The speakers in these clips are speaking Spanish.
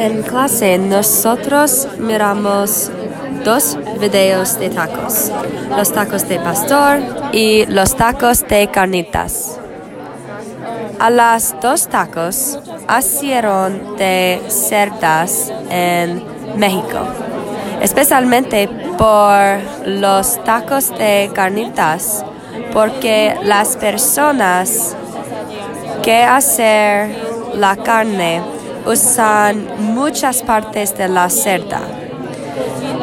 En clase nosotros miramos dos videos de tacos, los tacos de pastor y los tacos de carnitas. A las dos tacos hicieron de cerdas en México, especialmente por los tacos de carnitas, porque las personas que hacen la carne usan muchas partes de la cerda.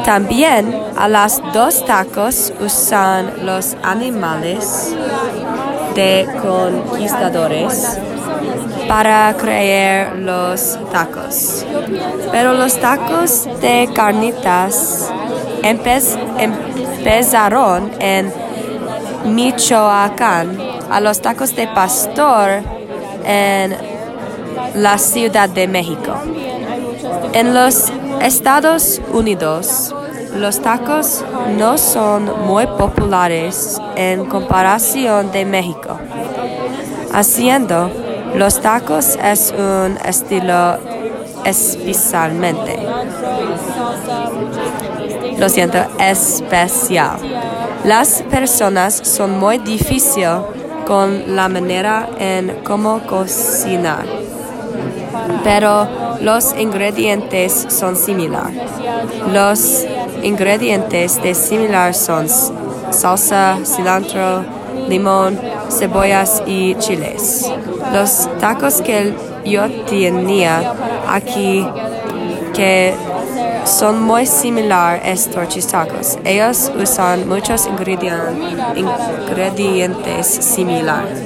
También a las dos tacos usan los animales de conquistadores para crear los tacos. Pero los tacos de carnitas empezaron en Michoacán, a los tacos de pastor en la Ciudad de México. En los Estados Unidos, los tacos no son muy populares en comparación de México. Haciendo, los tacos es un estilo especialmente. Lo siento, especial. Las personas son muy difíciles con la manera en cómo cocinar, pero los ingredientes son similares. Los ingredientes de similar son salsa, cilantro, limón, cebollas y chiles. Los tacos que yo tenía aquí que son muy similares a estos tacos. Ellos usan muchos ingredientes similares.